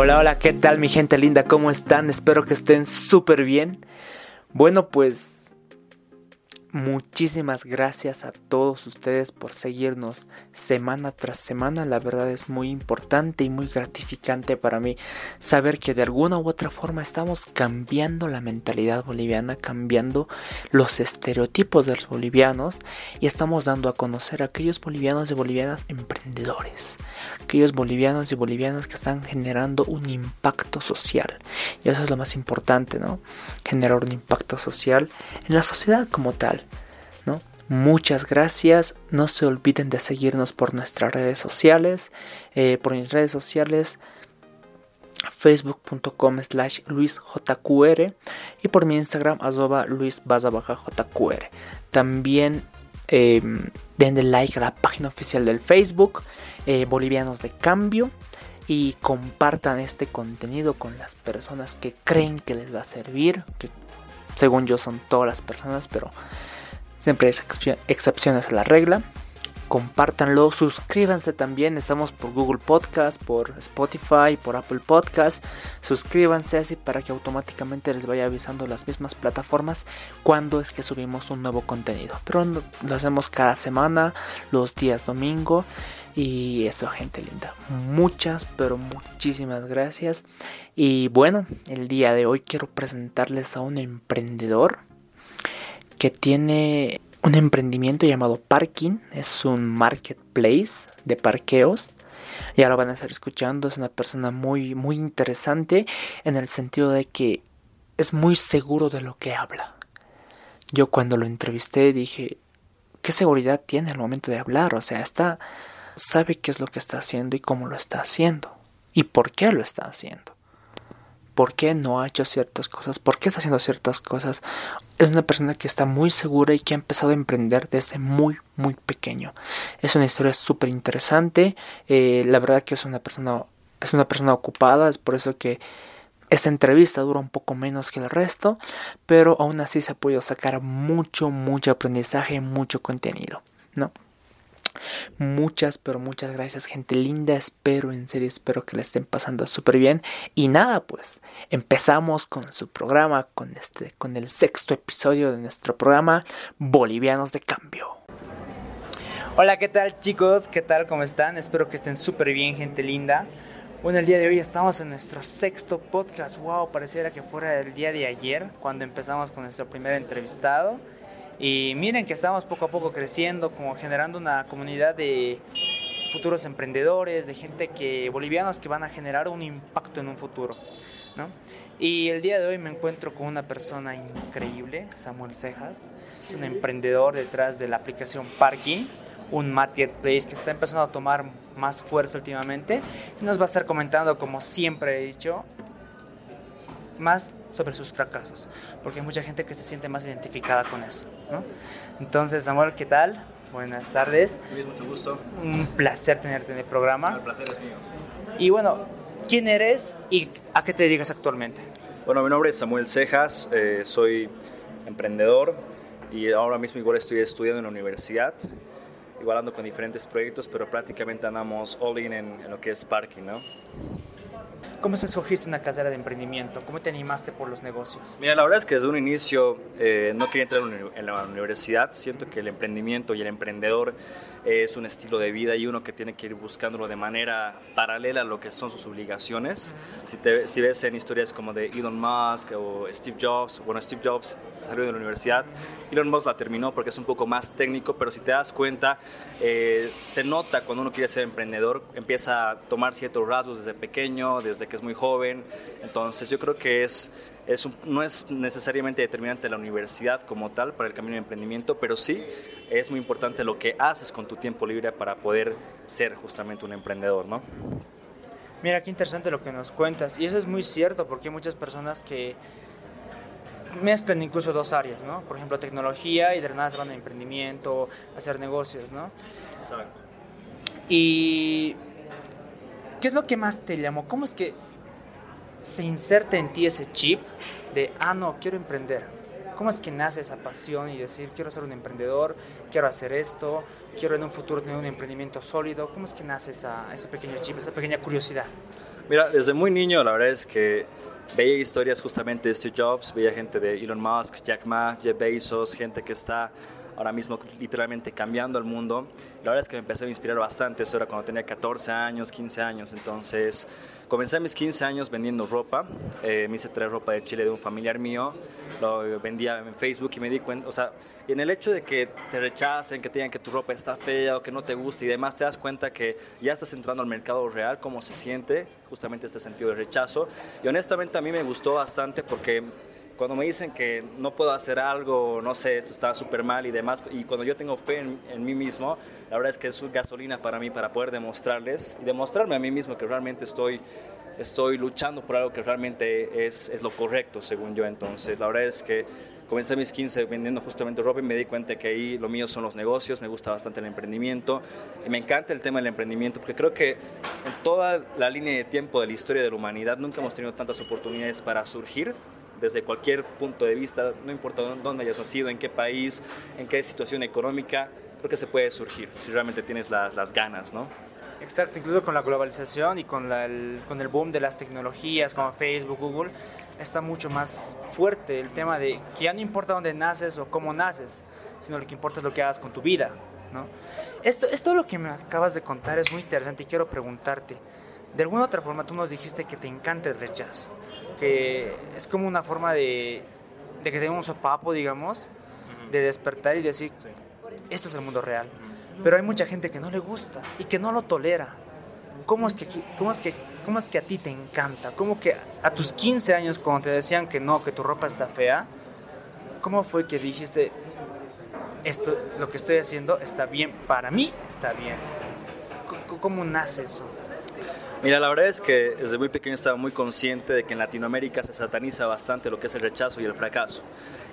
Hola, hola, ¿qué tal mi gente linda? ¿Cómo están? Espero que estén súper bien. Bueno, pues Muchísimas gracias a todos ustedes por seguirnos semana tras semana. La verdad es muy importante y muy gratificante para mí saber que de alguna u otra forma estamos cambiando la mentalidad boliviana, cambiando los estereotipos de los bolivianos y estamos dando a conocer a aquellos bolivianos y bolivianas emprendedores, aquellos bolivianos y bolivianas que están generando un impacto social. Y eso es lo más importante, ¿no? Generar un impacto social en la sociedad como tal. Muchas gracias. No se olviden de seguirnos por nuestras redes sociales. Eh, por mis redes sociales facebook.com slash luisjqr y por mi Instagram arroba luis jqr. También eh, denle like a la página oficial del Facebook eh, Bolivianos de Cambio y compartan este contenido con las personas que creen que les va a servir, que según yo son todas las personas, pero Siempre hay excepciones a la regla. Compártanlo, suscríbanse también. Estamos por Google Podcast, por Spotify, por Apple Podcast. Suscríbanse así para que automáticamente les vaya avisando las mismas plataformas cuando es que subimos un nuevo contenido. Pero lo hacemos cada semana, los días domingo. Y eso, gente linda. Muchas, pero muchísimas gracias. Y bueno, el día de hoy quiero presentarles a un emprendedor que tiene un emprendimiento llamado Parking. Es un marketplace de parqueos. Ya lo van a estar escuchando. Es una persona muy, muy interesante en el sentido de que es muy seguro de lo que habla. Yo cuando lo entrevisté dije, ¿qué seguridad tiene al momento de hablar? O sea, está, sabe qué es lo que está haciendo y cómo lo está haciendo. Y por qué lo está haciendo por qué no ha hecho ciertas cosas, por qué está haciendo ciertas cosas. Es una persona que está muy segura y que ha empezado a emprender desde muy, muy pequeño. Es una historia súper interesante. Eh, la verdad que es una persona, es una persona ocupada, es por eso que esta entrevista dura un poco menos que el resto, pero aún así se ha podido sacar mucho, mucho aprendizaje, mucho contenido, ¿no? Muchas, pero muchas gracias, gente linda. Espero, en serio, espero que le estén pasando súper bien. Y nada, pues empezamos con su programa, con este, con el sexto episodio de nuestro programa Bolivianos de Cambio. Hola, ¿qué tal, chicos? ¿Qué tal? ¿Cómo están? Espero que estén súper bien, gente linda. Bueno, el día de hoy estamos en nuestro sexto podcast. Wow, pareciera que fuera el día de ayer cuando empezamos con nuestro primer entrevistado. Y miren que estamos poco a poco creciendo, como generando una comunidad de futuros emprendedores, de gente que bolivianos que van a generar un impacto en un futuro. ¿no? Y el día de hoy me encuentro con una persona increíble, Samuel Cejas. Es un emprendedor detrás de la aplicación Parking, un marketplace que está empezando a tomar más fuerza últimamente. Y nos va a estar comentando, como siempre he dicho, más sobre sus fracasos, porque hay mucha gente que se siente más identificada con eso. ¿no? Entonces, Samuel, ¿qué tal? Buenas tardes. Luis, mucho gusto. Un placer tenerte en el programa. El placer es mío. Y bueno, ¿quién eres y a qué te dedicas actualmente? Bueno, mi nombre es Samuel Cejas, eh, soy emprendedor y ahora mismo igual estoy estudiando en la universidad, igual ando con diferentes proyectos, pero prácticamente andamos all in en, en lo que es parking, ¿no? ¿Cómo se escogiste una carrera de emprendimiento? ¿Cómo te animaste por los negocios? Mira, la verdad es que desde un inicio eh, no quería entrar en la universidad. Siento que el emprendimiento y el emprendedor es un estilo de vida y uno que tiene que ir buscándolo de manera paralela a lo que son sus obligaciones. si, te, si, ves en historias como de Elon Musk o Steve Jobs, bueno, Steve Jobs salió de la universidad, Elon Musk la terminó porque es un poco más técnico, pero si te das cuenta, eh, se nota cuando uno quiere ser emprendedor, empieza a tomar ciertos rasgos desde pequeño, desde que es muy joven. Entonces yo creo que es, es no es necesariamente determinante la universidad como tal para el camino de emprendimiento, pero sí es muy importante lo que haces con tu tiempo libre para poder ser justamente un emprendedor, ¿no? Mira, qué interesante lo que nos cuentas. Y eso es muy cierto porque hay muchas personas que mezclan incluso dos áreas, ¿no? Por ejemplo, tecnología y de nada se van a emprendimiento, hacer negocios, ¿no? Exacto. Y ¿qué es lo que más te llamó? ¿Cómo es que se inserta en ti ese chip de, ah, no, quiero emprender? ¿Cómo es que nace esa pasión y decir, quiero ser un emprendedor, quiero hacer esto, quiero en un futuro tener un emprendimiento sólido? ¿Cómo es que nace esa, ese pequeño chip, esa pequeña curiosidad? Mira, desde muy niño la verdad es que veía historias justamente de Steve Jobs, veía gente de Elon Musk, Jack Ma, Jeff Bezos, gente que está ahora mismo literalmente cambiando el mundo. La verdad es que me empecé a inspirar bastante, eso era cuando tenía 14 años, 15 años, entonces comencé mis 15 años vendiendo ropa, eh, me hice traer ropa de Chile de un familiar mío, lo vendía en Facebook y me di cuenta, o sea, en el hecho de que te rechacen, que te digan que tu ropa está fea o que no te gusta y demás, te das cuenta que ya estás entrando al mercado real, cómo se siente justamente este sentido de rechazo. Y honestamente a mí me gustó bastante porque cuando me dicen que no puedo hacer algo, no sé, esto está súper mal y demás, y cuando yo tengo fe en, mí mismo, la verdad es que es gasolina para mí para poder demostrarles y demostrarme a mí mismo que realmente estoy, estoy luchando por algo que realmente es, es lo correcto, según yo. Entonces, la verdad es que comencé mis 15 vendiendo justamente ropa y me di cuenta que ahí lo mío son los negocios, me gusta bastante el emprendimiento y me encanta el tema del emprendimiento porque creo que en toda la línea de tiempo de la historia de la humanidad nunca hemos tenido tantas oportunidades para surgir desde cualquier punto de vista, no importa dónde hayas nacido, en qué país, en qué situación económica, creo que se puede surgir si realmente tienes las ganas, ¿no? Exacto, incluso con la globalización y con, el, con el boom de las tecnologías como Facebook, Google, está mucho más fuerte el tema de que ya no importa dónde naces o cómo naces, sino lo que importa es lo que hagas con tu vida. ¿no? Esto, esto lo que me acabas de contar es muy interesante y quiero preguntarte, de alguna otra forma tú nos dijiste que te encanta el rechazo que es como una forma de, de que tenga un sopapo, digamos, de despertar y decir, esto es el mundo real. Pero hay mucha gente que no le gusta y que no lo tolera. ¿Cómo es que, cómo es que, cómo es que a ti te encanta? ¿Cómo que a tus 15 años cuando te decían que no, que tu ropa está fea, cómo fue que dijiste, esto, lo que estoy haciendo está bien, para mí está bien? cómo nace eso? Mira, la verdad es que desde muy pequeño estaba muy consciente de que en Latinoamérica se sataniza bastante lo que es el rechazo y el fracaso,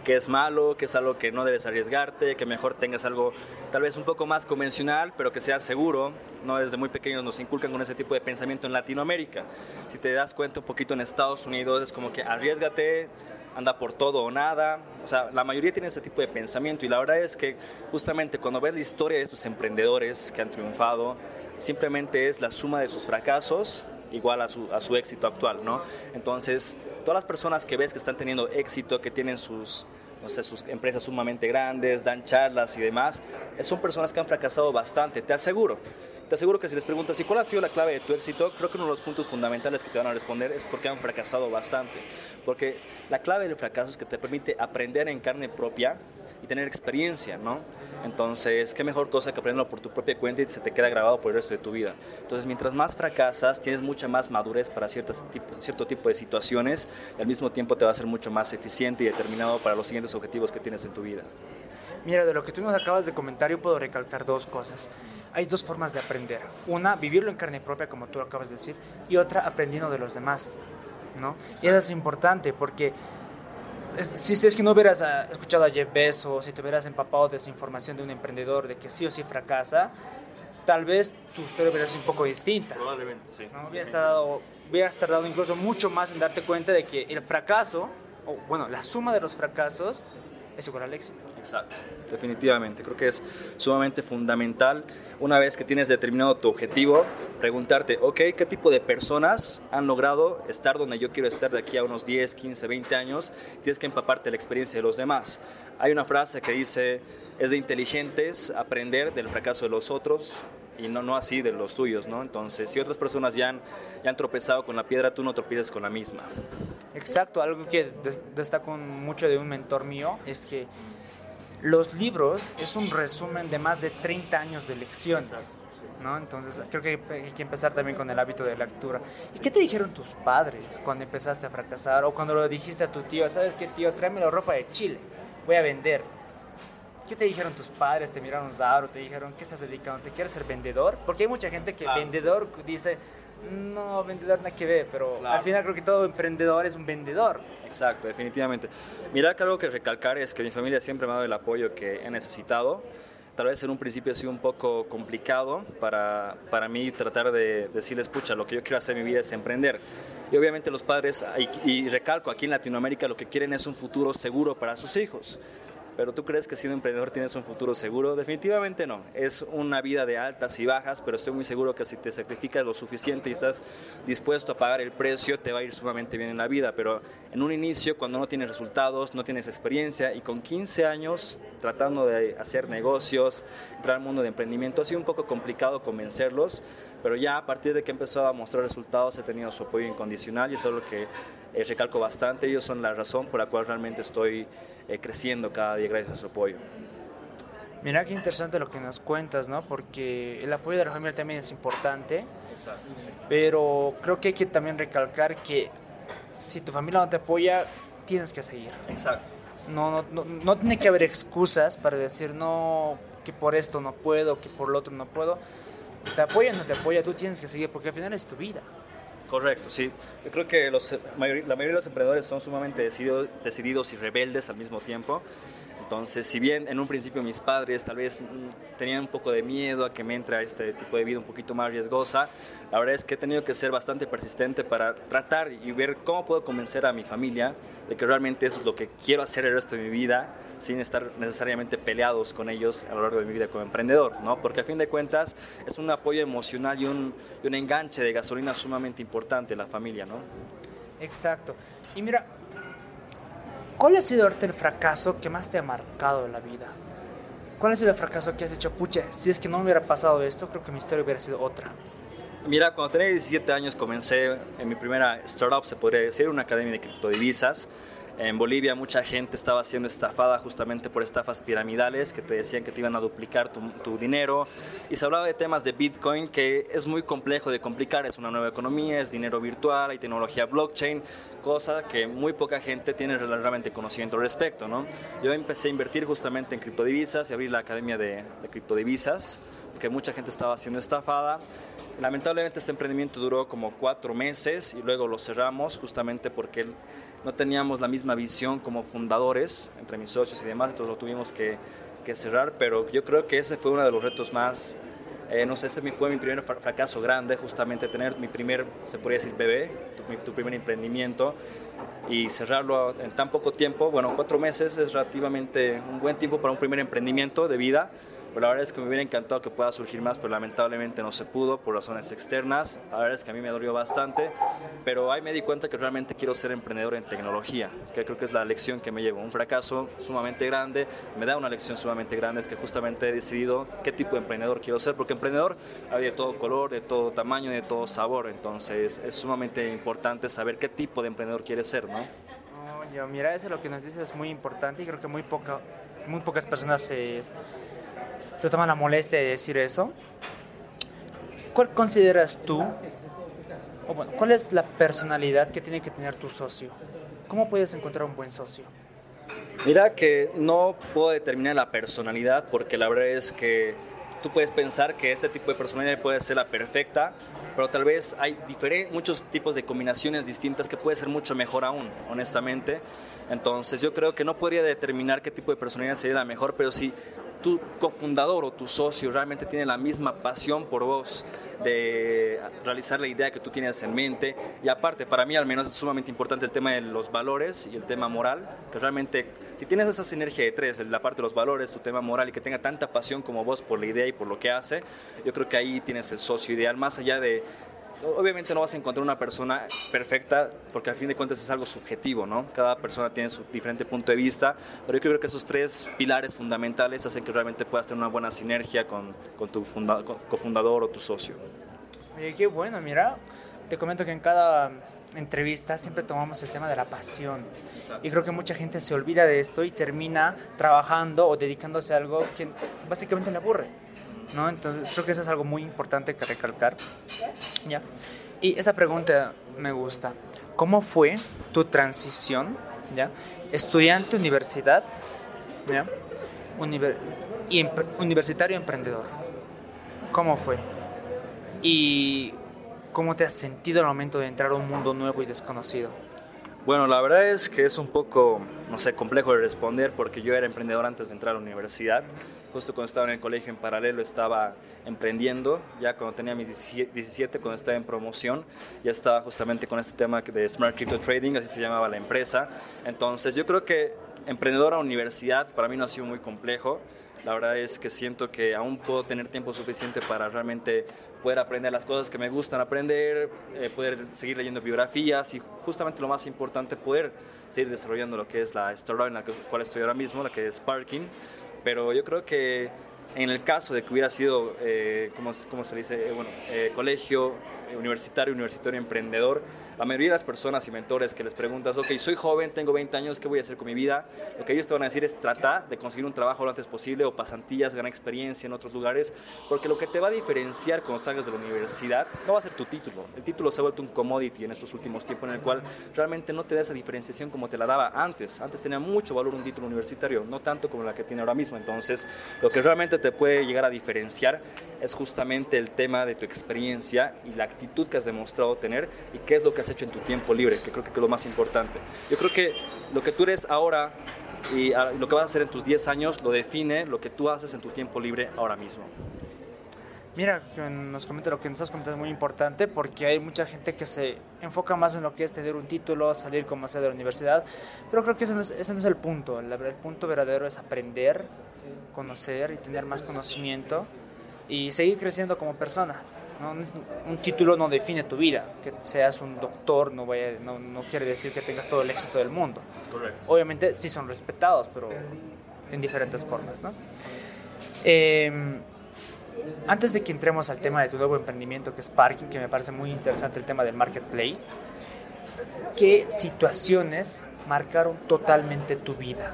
que es malo, que es algo que no debes arriesgarte, que mejor tengas algo tal vez un poco más convencional, pero que sea seguro. No desde muy pequeños nos inculcan con ese tipo de pensamiento en Latinoamérica. Si te das cuenta un poquito en Estados Unidos es como que arriesgate, anda por todo o nada. O sea, la mayoría tiene ese tipo de pensamiento y la verdad es que justamente cuando ves la historia de estos emprendedores que han triunfado, simplemente es la suma de sus fracasos igual a su, a su éxito actual, ¿no? Entonces, todas las personas que ves que están teniendo éxito, que tienen sus, no sé, sus empresas sumamente grandes, dan charlas y demás, son personas que han fracasado bastante, te aseguro. Te aseguro que si les preguntas, ¿y cuál ha sido la clave de tu éxito? Creo que uno de los puntos fundamentales que te van a responder es porque han fracasado bastante. Porque la clave del fracaso es que te permite aprender en carne propia y tener experiencia, ¿no? Entonces, qué mejor cosa que aprenderlo por tu propia cuenta y se te queda grabado por el resto de tu vida. Entonces, mientras más fracasas, tienes mucha más madurez para ciertas cierto tipo de situaciones y al mismo tiempo te va a ser mucho más eficiente y determinado para los siguientes objetivos que tienes en tu vida. Mira, de lo que tú nos acabas de comentar, yo puedo recalcar dos cosas. Hay dos formas de aprender. Una, vivirlo en carne propia, como tú acabas de decir, y otra, aprendiendo de los demás. ¿no? Y eso es importante porque si, es que no hubieras ah, escuchado a Jeff Bezos, si te hubieras empapado de esa información de un emprendedor de que sí o sí fracasa, tal vez tu historia hubiera sido un poco distinta. Probablemente, sí. ¿no? Hubieras, tardado, hubieras tardado incluso mucho más en darte cuenta de que el fracaso, o bueno, la suma de los fracasos, es igual al éxito. Exacto, definitivamente. Creo que es sumamente fundamental una vez que tienes determinado tu objetivo, preguntarte, ok, ¿qué tipo de personas han logrado estar donde yo quiero estar de aquí a unos 10, 15, 20 años? Tienes que empaparte la experiencia de los demás. Hay una frase que dice, es de inteligentes aprender del fracaso de los otros y no, no así de los tuyos, ¿no? Entonces, si otras personas ya han, ya han tropezado con la piedra, tú no tropieces con la misma. Exacto, algo que destaco mucho de un mentor mío es que los libros es un resumen de más de 30 años de lecciones. ¿no? Entonces creo que hay que empezar también con el hábito de lectura. ¿Y qué te dijeron tus padres cuando empezaste a fracasar o cuando lo dijiste a tu tío, sabes qué tío, tráeme la ropa de Chile, voy a vender? ¿Qué te dijeron tus padres? ¿Te miraron raro? ¿Te dijeron qué estás dedicando? ¿Te quieres ser vendedor? Porque hay mucha gente que vendedor dice, no, vendedor nada que ver, pero al final creo que todo emprendedor es un vendedor. Exacto, definitivamente. Mira que algo que recalcar es que mi familia siempre me ha dado el apoyo que he necesitado. Tal vez en un principio ha sido un poco complicado para, para mí tratar de decirles, pucha, lo que yo quiero hacer en mi vida es emprender. Y obviamente los padres, y, y recalco, aquí en Latinoamérica lo que quieren es un futuro seguro para sus hijos pero ¿tú crees que siendo emprendedor tienes un futuro seguro? Definitivamente no. Es una vida de altas y bajas, pero estoy muy seguro que si te sacrificas lo suficiente y estás dispuesto a pagar el precio, te va a ir sumamente bien en la vida. Pero en un inicio, cuando no tienes resultados, no tienes experiencia y con 15 años tratando de hacer negocios, entrar al mundo de emprendimiento, ha sido un poco complicado convencerlos, pero ya a partir de que he empezado a mostrar resultados he tenido su apoyo incondicional y eso es lo que eh, recalco bastante. Ellos son la razón por la cual realmente estoy eh, creciendo cada día gracias a su apoyo. Mira qué interesante lo que nos cuentas, ¿no? Porque el apoyo de la familia también es importante. Exacto. Pero creo que hay que también recalcar que si tu familia no te apoya, tienes que seguir. Exacto. No, no, no, no tiene que haber excusas para decir, no, que por esto no puedo, que por lo otro no puedo. Te apoya o no te apoya, tú tienes que seguir porque al final es tu vida. Correcto, sí. Yo creo que los, la mayoría de los emprendedores son sumamente decididos, decididos y rebeldes al mismo tiempo. Entonces, si bien en un principio mis padres tal vez tenían un poco de miedo a que me entre a este tipo de vida un poquito más riesgosa, la verdad es que he tenido que ser bastante persistente para tratar y ver cómo puedo convencer a mi familia de que realmente eso es lo que quiero hacer el resto de mi vida sin estar necesariamente peleados con ellos a lo largo de mi vida como emprendedor, ¿no? Porque a fin de cuentas es un apoyo emocional y un, y un enganche de gasolina sumamente importante la familia, ¿no? Exacto. Y mira, ¿Cuál ha sido el fracaso que más te ha marcado en la vida? ¿Cuál ha sido el fracaso que has hecho? Pucha, si es que no me hubiera pasado esto, creo que mi historia hubiera sido otra. Mira, cuando tenía 17 años comencé en mi primera startup, se podría decir, una academia de criptodivisas. En Bolivia mucha gente estaba siendo estafada justamente por estafas piramidales que te decían que te iban a duplicar tu, dinero y se hablaba de temas de Bitcoin que es muy complejo de complicar, es una nueva economía, es dinero virtual, hay tecnología blockchain, cosa que muy poca gente tiene realmente conocimiento al respecto. ¿no? Yo empecé a invertir justamente en criptodivisas y abrí la academia de, de criptodivisas porque mucha gente estaba siendo estafada. Lamentablemente este emprendimiento duró como cuatro meses y luego lo cerramos justamente porque no teníamos la misma visión como fundadores entre mis socios y demás, entonces lo tuvimos que, cerrar, pero yo creo que ese fue uno de los retos más, eh, no sé, ese fue mi primer fracaso grande, justamente tener mi primer, se podría decir, bebé, tu, tu primer emprendimiento y cerrarlo en tan poco tiempo, bueno, cuatro meses es relativamente un buen tiempo para un primer emprendimiento de vida, pero la verdad es que me hubiera encantado que pueda surgir más, pero lamentablemente no se pudo por razones externas. La verdad es que a mí me dolió bastante, pero ahí me di cuenta que realmente quiero ser emprendedor en tecnología, que creo que es la lección que me llevo. Un fracaso sumamente grande, me da una lección sumamente grande, es que justamente he decidido qué tipo de emprendedor quiero ser, porque emprendedor hay de todo color, de todo tamaño, de todo sabor, entonces es sumamente importante saber qué tipo de emprendedor quieres ser, ¿no? Mira, eso lo que nos dices es muy importante y creo que muy, poca, muy pocas personas se se toma la molestia de decir eso. ¿Cuál consideras tú, o bueno, cuál es la personalidad que tiene que tener tu socio? ¿Cómo puedes encontrar un buen socio? Mira que no puedo determinar la personalidad porque la verdad es que tú puedes pensar que este tipo de personalidad puede ser la perfecta, pero tal vez hay muchos tipos de combinaciones distintas que puede ser mucho mejor aún, honestamente. Entonces yo creo que no podría determinar qué tipo de personalidad sería la mejor, pero si tu cofundador o tu socio realmente tiene la misma pasión por vos de realizar la idea que tú tienes en mente. Y aparte, para mí al menos es sumamente importante el tema de los valores y el tema moral, que realmente si tienes esa sinergia de tres, la parte de los valores, tu tema moral y que tenga tanta pasión como vos por la idea y por lo que hace, yo creo que ahí tienes el socio ideal, más allá de obviamente no vas a encontrar una persona perfecta porque al fin de cuentas es algo subjetivo, ¿no? Cada persona tiene su diferente punto de vista, pero yo creo que esos tres pilares fundamentales hacen que realmente puedas tener una buena sinergia con, con tu cofundador o tu socio. Oye, qué bueno, mira, te comento que en cada entrevista siempre tomamos el tema de la pasión. Y creo que mucha gente se olvida de esto y termina trabajando o dedicándose a algo que básicamente le aburre. ¿No? Entonces creo que eso es algo muy importante que recalcar. ¿ya? Y esta pregunta me gusta. ¿Cómo fue tu transición, ¿ya? estudiante, universidad, ¿ya? universitario emprendedor? ¿Cómo fue? ¿Y cómo te has sentido al momento de entrar a un mundo nuevo y desconocido? Bueno, la verdad es que es un poco, no sé, complejo de responder porque yo era emprendedor antes de entrar a la universidad. Justo cuando estaba en el colegio en paralelo estaba emprendiendo, ya cuando tenía mis 17, cuando estaba en promoción, ya estaba justamente con este tema de Smart Crypto Trading, así se llamaba la empresa. Entonces yo creo que emprendedor a universidad para mí no ha sido muy complejo. La verdad es que siento que aún puedo tener tiempo suficiente para realmente poder aprender las cosas que me gustan aprender, eh, poder seguir leyendo biografías y justamente lo más importante, poder seguir desarrollando lo que es la startup en la cual estoy ahora mismo, la que es Parking. Pero yo creo que en el caso de que hubiera sido, eh, ¿cómo, se dice? Eh, bueno, eh, colegio universitario, universitario emprendedor, la mayoría de las personas y mentores que les preguntas, ok, soy joven, tengo 20 años, ¿qué voy a hacer con mi vida? Lo que ellos te van a decir es trata de conseguir un trabajo lo antes posible o pasantías, ganar experiencia en otros lugares, porque lo que te va a diferenciar cuando salgas de la universidad no va a ser tu título. El título se ha vuelto un commodity en estos últimos tiempos en el cual realmente no te da esa diferenciación como te la daba antes. Antes tenía mucho valor un título universitario, no tanto como la que tiene ahora mismo. Entonces, lo que realmente te puede llegar a diferenciar es justamente el tema de tu experiencia y la actitud que has demostrado tener y qué es lo que has hecho en tu tiempo libre, que creo que es lo más importante. Yo creo que lo que tú eres ahora y lo que vas a hacer en tus 10 años lo define lo que tú haces en tu tiempo libre ahora mismo. Mira, nos comenta lo que nos has comentado es muy importante porque hay mucha gente que se enfoca más en lo que es tener un título, salir como sea de la universidad, pero creo que ese no es, ese no es el punto. El, el punto verdadero es aprender, conocer y tener más conocimiento y seguir creciendo como persona. Un título no define tu vida. Que seas un doctor no, vaya, no, no, quiere decir que tengas todo el éxito del mundo. Obviamente sí son respetados, pero en diferentes formas. ¿no? Em, antes de que entremos al tema de tu nuevo emprendimiento que es Parking, que me parece muy interesante el tema del marketplace, ¿qué situaciones marcaron totalmente tu vida?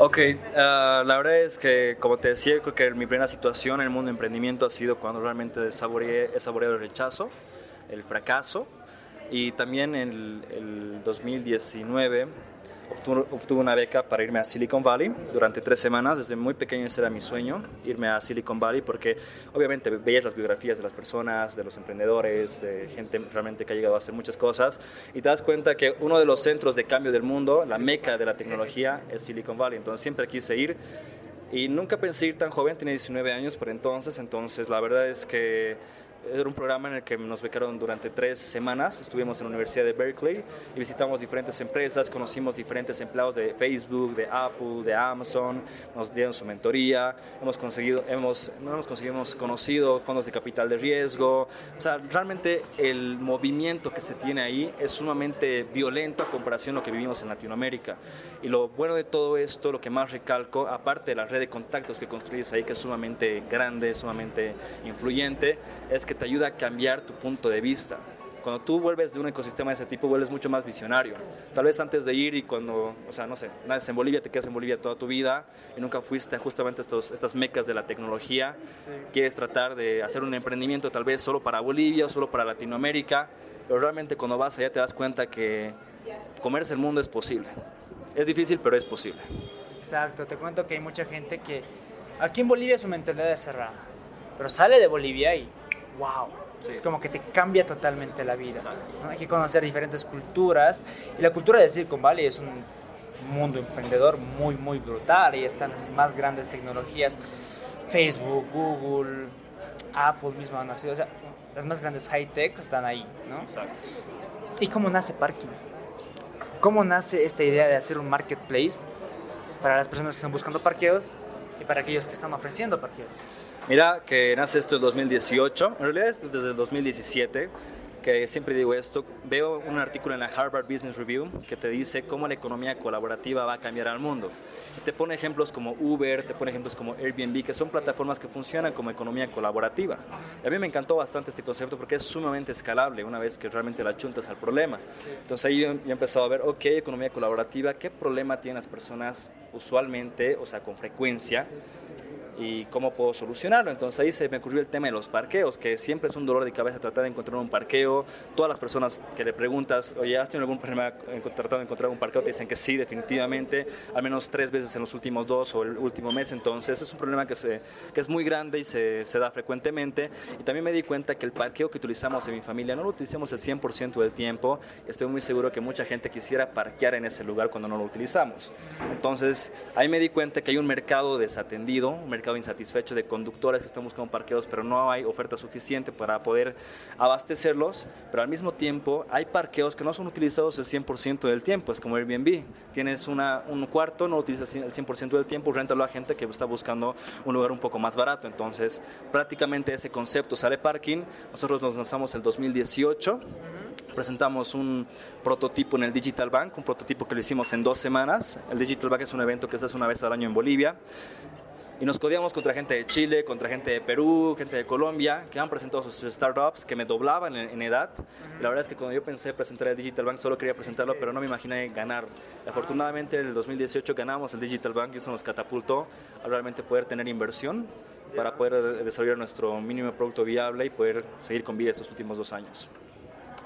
Ok, ah, la verdad es que, como te decía, creo que mi primera situación en el mundo de emprendimiento ha sido cuando realmente saboreé, he saboreado el rechazo, el fracaso, y también en el, el 2019 obtuve una beca para irme a Silicon Valley durante tres semanas. Desde muy pequeño ese era mi sueño, irme a Silicon Valley, porque obviamente veías las biografías de las personas, de los emprendedores, de gente realmente que ha llegado a hacer muchas cosas, y te das cuenta que uno de los centros de cambio del mundo, la meca de la tecnología, es Silicon Valley. Entonces siempre quise ir. Y nunca pensé ir tan joven, tenía 19 años por entonces, entonces la verdad es que era un programa en el que nos becaron durante tres semanas. Estuvimos en la Universidad de Berkeley y visitamos diferentes empresas, conocimos diferentes empleados de Facebook, de Apple, de Amazon, nos dieron su mentoría, hemos conseguido, hemos, no hemos conseguido, hemos conocido fondos de capital de riesgo. O sea, realmente el movimiento que se tiene ahí es sumamente violento a comparación a lo que vivimos en Latinoamérica. Y lo bueno de todo esto, lo que más recalco, aparte de la red de contactos que construyes ahí, que es sumamente grande, sumamente influyente, es que te ayuda a cambiar tu punto de vista. Cuando tú vuelves de un ecosistema de ese tipo, vuelves mucho más visionario. Tal vez antes de ir y cuando, o sea, no sé, naces en Bolivia, te quedas en Bolivia toda tu vida y nunca fuiste justamente a estos, estas mecas de la tecnología. Quieres tratar de hacer un emprendimiento tal vez solo para Bolivia o solo para Latinoamérica, pero realmente cuando vas allá te das cuenta que comerse el mundo es posible. Es difícil, pero es posible. Exacto, te cuento que hay mucha gente que aquí en Bolivia su mentalidad es cerrada, pero sale de Bolivia y wow. Es como que te cambia totalmente la vida. Hay que conocer diferentes culturas. Y la cultura de Silicon Valley es un mundo emprendedor muy, muy brutal. Y están las más grandes tecnologías. Facebook, Google, Apple mismo han nacido. O sea, las más grandes high-tech están ahí. ¿no? Exacto. ¿Y cómo nace Parking? ¿Cómo nace esta idea de hacer un marketplace para las personas que están buscando parqueos y para aquellos que están ofreciendo parqueos? Mira que nace esto en 2018, en realidad es desde el 2017, que siempre digo esto, veo un artículo en la Harvard Business Review que te dice cómo la economía colaborativa va a cambiar al mundo. Y te pone ejemplos como Uber, te pone ejemplos como Airbnb, que son plataformas que funcionan como economía colaborativa. Y a mí me encantó bastante este concepto porque es sumamente escalable una vez que realmente la chuntas al problema. Entonces ahí yo, he empezado a ver, ok, economía colaborativa, ¿qué problema tienen las personas usualmente, o sea, con frecuencia? Y cómo puedo solucionarlo. Entonces ahí se me ocurrió el tema de los parqueos, que siempre es un dolor de cabeza tratar de encontrar un parqueo. Todas las personas que le preguntas, oye, ¿has tenido algún problema tratando de encontrar un parqueo? Te dicen que sí, definitivamente, al menos tres veces en los últimos dos o el último mes. Entonces es un problema que, se, que es muy grande y se, se da frecuentemente. Y también me di cuenta que el parqueo que utilizamos en mi familia no lo utilizamos el 100% del tiempo. Estoy muy seguro que mucha gente quisiera parquear en ese lugar cuando no lo utilizamos. Entonces ahí me di cuenta que hay un mercado desatendido, un mercado mercado insatisfecho de conductores que están buscando parqueos, pero no hay oferta suficiente para poder abastecerlos, pero al mismo tiempo hay parqueos que no son utilizados el 100% del tiempo, es como Airbnb, tienes una, un cuarto, no lo utilizas el 100% del tiempo, réntalo a gente que está buscando un lugar un poco más barato, entonces prácticamente ese concepto sale parking, nosotros nos lanzamos el 2018, presentamos un prototipo en el Digital Bank, un prototipo que lo hicimos en dos semanas. El Digital Bank es un evento que se hace una vez al año en Bolivia. Y nos codiamos contra gente de Chile, contra gente de Perú, gente de Colombia, que han presentado sus startups, que me doblaban en, edad. la verdad es que cuando yo pensé presentar el Digital Bank, solo quería presentarlo, pero no me imaginé ganar. Afortunadamente, en el 2018 ganamos el Digital Bank y eso nos catapultó a realmente poder tener inversión para poder desarrollar nuestro mínimo producto viable y poder seguir con vida estos últimos dos años.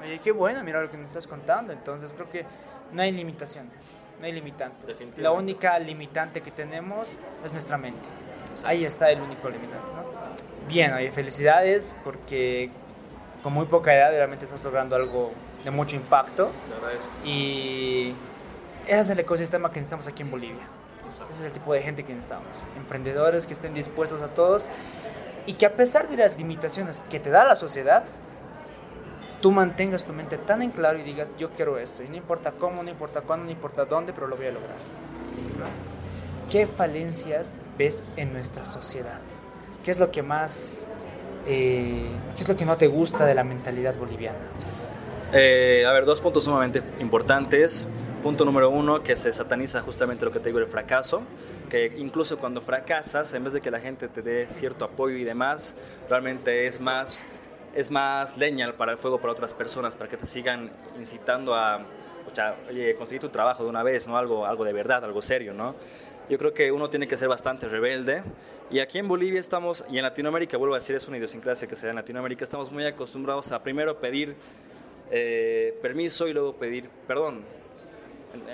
Oye, qué bueno, mira lo que nos estás contando. Entonces creo que no hay limitaciones, no hay limitantes. La única limitante que tenemos es nuestra mente. Ahí está el único limitante, ¿no? Bien, oye, felicidades porque con muy poca edad realmente estás logrando algo de mucho impacto. Y ese es el ecosistema que necesitamos aquí en Bolivia. Ese es el tipo de gente que necesitamos. Emprendedores que estén dispuestos a todos y que a pesar de las limitaciones que te da la sociedad, tú mantengas tu mente tan en claro y digas, yo quiero esto, y no importa cómo, no importa cuándo, no importa dónde, pero lo voy a lograr. ¿Qué falencias ves en nuestra sociedad? ¿Qué es lo que más, eh, qué es lo que no te gusta de la mentalidad boliviana? Eh, a ver, dos puntos sumamente importantes. Punto número uno, que se sataniza justamente lo que te digo, el fracaso, que incluso cuando fracasas, en vez de que la gente te dé cierto apoyo y demás, realmente es más es más leña para el fuego para otras personas, para que te sigan incitando a, conseguir tu trabajo de una vez, ¿no? Algo, algo de verdad, algo serio, ¿no? Yo creo que uno tiene que ser bastante rebelde. Y aquí en Bolivia estamos, y en Latinoamérica, vuelvo a decir, es una idiosincrasia que se da en Latinoamérica, estamos muy acostumbrados a primero pedir eh, permiso y luego pedir perdón.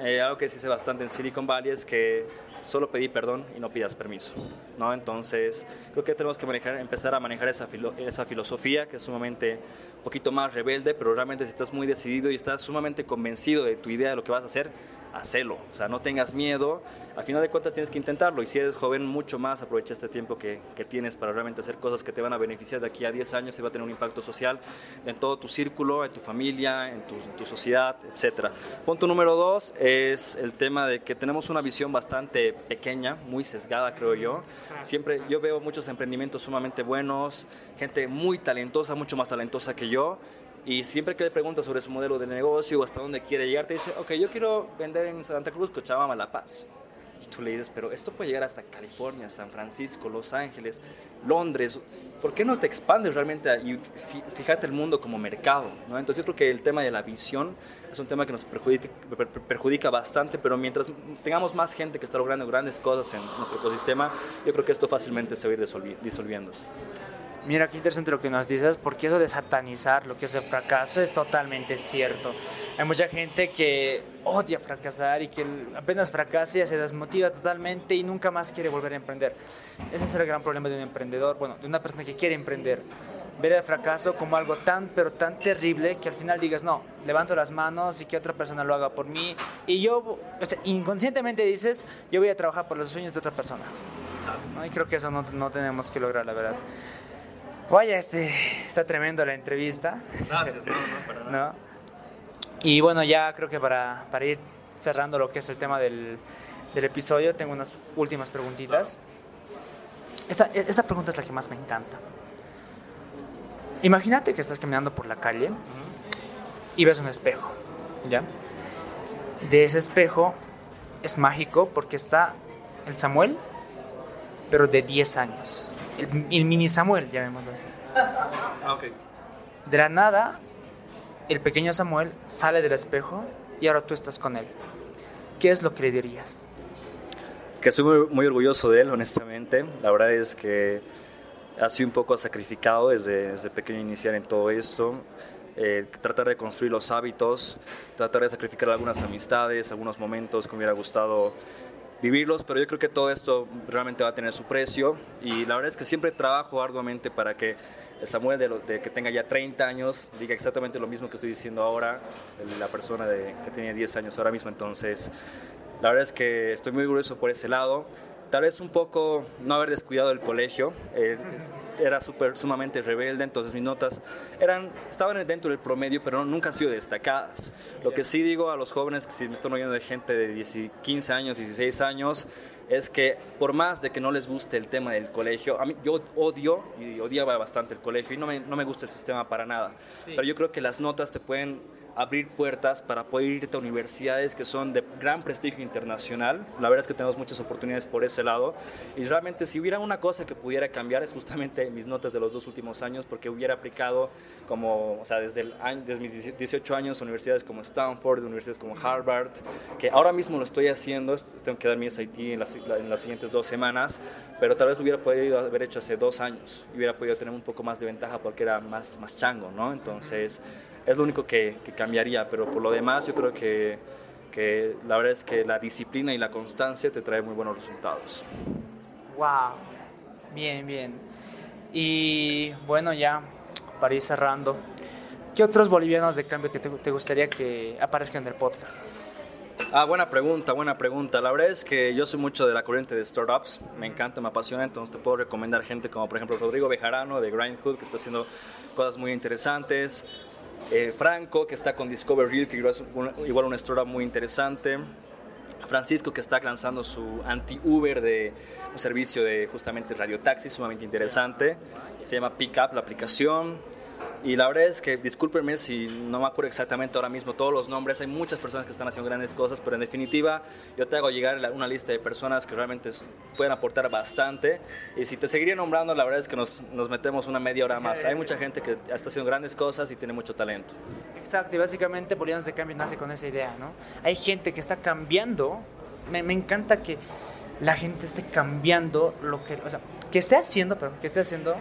Eh, algo que se dice bastante en Silicon Valley es que solo pedí perdón y no pidas permiso. ¿no? Entonces, creo que tenemos que empezar a manejar esa, esa filosofía que es sumamente un poquito más rebelde, pero realmente si estás muy decidido y estás sumamente convencido de tu idea de lo que vas a hacer, hacelo. O sea, no tengas miedo. Al final de cuentas tienes que intentarlo. Y si eres joven, mucho más aprovecha este tiempo que, que, tienes para realmente hacer cosas que te van a beneficiar de aquí a 10 años y va a tener un impacto social en todo tu círculo, en tu familia, en tu, en tu sociedad, etc. Punto número dos es el tema de que tenemos una visión bastante pequeña, muy sesgada, creo yo. Siempre yo veo muchos emprendimientos sumamente buenos, gente muy talentosa, mucho más talentosa que yo y siempre que le preguntas sobre su modelo de negocio o hasta dónde quiere llegar, te dice, ok, yo quiero vender en Santa Cruz, Cochabamba, La Paz. Y tú le dices, pero esto puede llegar hasta California, San Francisco, Los Ángeles, Londres. ¿Por qué no te expandes realmente y fíjate el mundo como mercado? ¿no? Entonces yo creo que el tema de la visión es un tema que nos perjudica, perjudica bastante, pero mientras tengamos más gente que está logrando grandes cosas en nuestro ecosistema, yo creo que esto fácilmente se va a ir disolviendo. Mira qué interesante lo que nos dices, porque eso de satanizar lo que es el fracaso es totalmente cierto. Hay mucha gente que odia fracasar y que apenas fracasa se desmotiva totalmente y nunca más quiere volver a emprender. Ese es el gran problema de un emprendedor, bueno, de una persona que quiere emprender. Ver el fracaso como algo tan, pero tan terrible que al final digas, no, levanto las manos y que otra persona lo haga por mí. Y yo, o sea, inconscientemente dices, yo voy a trabajar por los sueños de otra persona. Y creo que eso no, no tenemos que lograr, la verdad. Vaya, este, está tremendo la entrevista. Gracias, no, no, para nada. Y bueno, ya creo que para, para, ir cerrando lo que es el tema del, del episodio, tengo unas últimas preguntitas. Esta, esta, pregunta es la que más me encanta. Imagínate que estás caminando por la calle y ves un espejo, ¿ya? De ese espejo es mágico porque está el Samuel, pero de 10 años el, mini Samuel, llamémoslo así. Ah, okay. De la nada, el pequeño Samuel sale del espejo y ahora tú estás con él. ¿Qué es lo que le dirías? Que estoy muy, orgulloso de él, honestamente. La verdad es que ha sido un poco sacrificado desde, desde pequeño iniciar en todo esto. Eh, tratar de construir los hábitos, tratar de sacrificar algunas amistades, algunos momentos que me hubiera gustado vivirlos, pero yo creo que todo esto realmente va a tener su precio y la verdad es que siempre trabajo arduamente para que Samuel, de, que tenga ya 30 años, diga exactamente lo mismo que estoy diciendo ahora, la persona de, que tiene 10 años ahora mismo, entonces la verdad es que estoy muy orgulloso por ese lado. Tal vez un poco no haber descuidado el colegio. era super, sumamente rebelde, entonces mis notas eran, estaban dentro del promedio, pero nunca han sido destacadas. Lo que sí digo a los jóvenes, que si me están oyendo de gente de 15 años, 16 años, es que por más de que no les guste el tema del colegio, a mí yo odio y odiaba bastante el colegio y no me, no me gusta el sistema para nada, pero yo creo que las notas te pueden abrir puertas para poder irte a universidades que son de gran prestigio internacional. La verdad es que tenemos muchas oportunidades por ese lado. Y realmente si hubiera una cosa que pudiera cambiar es justamente mis notas de los dos últimos años, porque hubiera aplicado como, o sea, desde, el año, desde mis 18 años universidades como Stanford, universidades como Harvard, que ahora mismo lo estoy haciendo, tengo que dar mi SIT en las, en las siguientes dos semanas, pero tal vez hubiera podido haber hecho hace dos años hubiera podido tener un poco más de ventaja porque era más, más chango, ¿no? Entonces es lo único que, cambiaría, pero por lo demás yo creo que, que, la verdad es que la disciplina y la constancia te trae muy buenos resultados. ¡Wow! Bien, bien. Y bueno, ya para ir cerrando, ¿qué otros bolivianos de cambio que te, te gustaría que aparezcan en el podcast? Ah, buena pregunta, buena pregunta. La verdad es que yo soy mucho de la corriente de startups, me encanta, me apasiona, entonces te puedo recomendar gente como por ejemplo Rodrigo Bejarano de Grindhood, que está haciendo cosas muy interesantes. Eh, Franco, que está con Discover Real, que es igual una historia muy interesante. Francisco, que está lanzando su anti-Uber de un servicio de justamente radiotaxi sumamente interesante. Se llama Pickup, la aplicación. Y la verdad es que, discúlpenme si no me acuerdo exactamente ahora mismo todos los nombres, hay muchas personas que están haciendo grandes cosas, pero en definitiva yo te hago llegar una lista de personas que realmente pueden aportar bastante. Y si te seguiría nombrando, la verdad es que nos, nos metemos una media hora más. Hay mucha gente que está haciendo grandes cosas y tiene mucho talento. Exacto, y básicamente Bolivianos de Cambio nace con esa idea, ¿no? Hay gente que está cambiando, me, me encanta que la gente esté cambiando lo que, o sea, que esté haciendo, pero que esté haciendo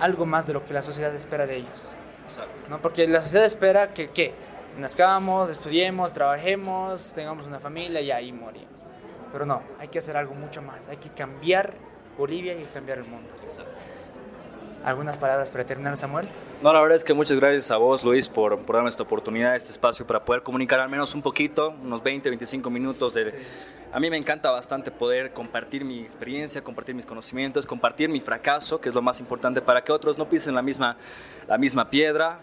algo más de lo que la sociedad espera de ellos. ¿no? Porque la sociedad espera que, ¿qué? Nazcamos, estudiemos, trabajemos, tengamos una familia y ahí morimos. Pero no, hay que hacer algo mucho más. Hay que cambiar Bolivia y cambiar el mundo. Exacto. ¿Algunas palabras para terminar, Samuel? No, la verdad es que muchas gracias a vos, Luis, por, por darme esta oportunidad, este espacio para poder comunicar al menos un poquito, unos 20, 25 minutos de, a mí me encanta bastante poder compartir mi experiencia, compartir mis conocimientos, compartir mi fracaso, que es lo más importante para que otros no pisen la misma, la misma piedra.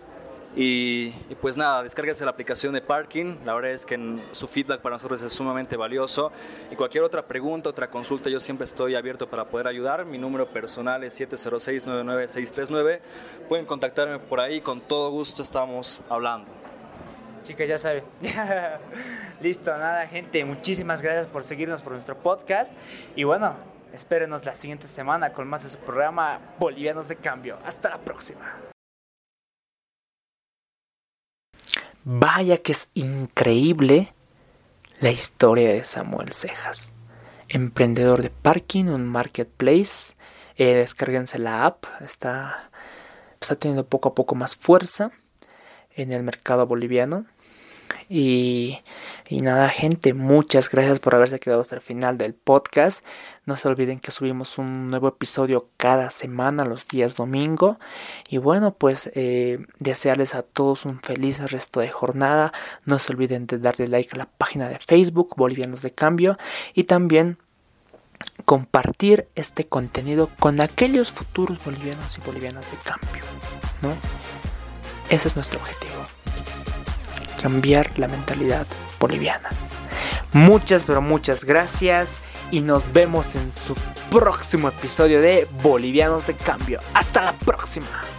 Y, pues nada, descárguense la aplicación de Parking. La verdad es que su feedback para nosotros es sumamente valioso. Y cualquier otra pregunta, otra consulta, yo siempre estoy abierto para poder ayudar. Mi número personal es 706-99639. Pueden contactarme por ahí, con todo gusto estamos hablando. Chicas, ya saben. Listo, nada, gente. Muchísimas gracias por seguirnos por nuestro podcast. Y bueno, espérenos la siguiente semana con más de su programa Bolivianos de Cambio. Hasta la próxima. Vaya que es increíble la historia de Samuel Cejas. Emprendedor de parking, un marketplace. Eh, descárguense la app. Está, está teniendo poco a poco más fuerza en el mercado boliviano. Y, nada, gente, muchas gracias por haberse quedado hasta el final del podcast. No se olviden que subimos un nuevo episodio cada semana, los días domingo. Y bueno, pues eh, desearles a todos un feliz resto de jornada. No se olviden de darle like a la página de Facebook, Bolivianos de Cambio. Y también compartir este contenido con aquellos futuros bolivianos y bolivianas de cambio. ¿no? Ese es nuestro objetivo cambiar la mentalidad boliviana. Muchas, pero muchas gracias y nos vemos en su próximo episodio de Bolivianos de Cambio. Hasta la próxima.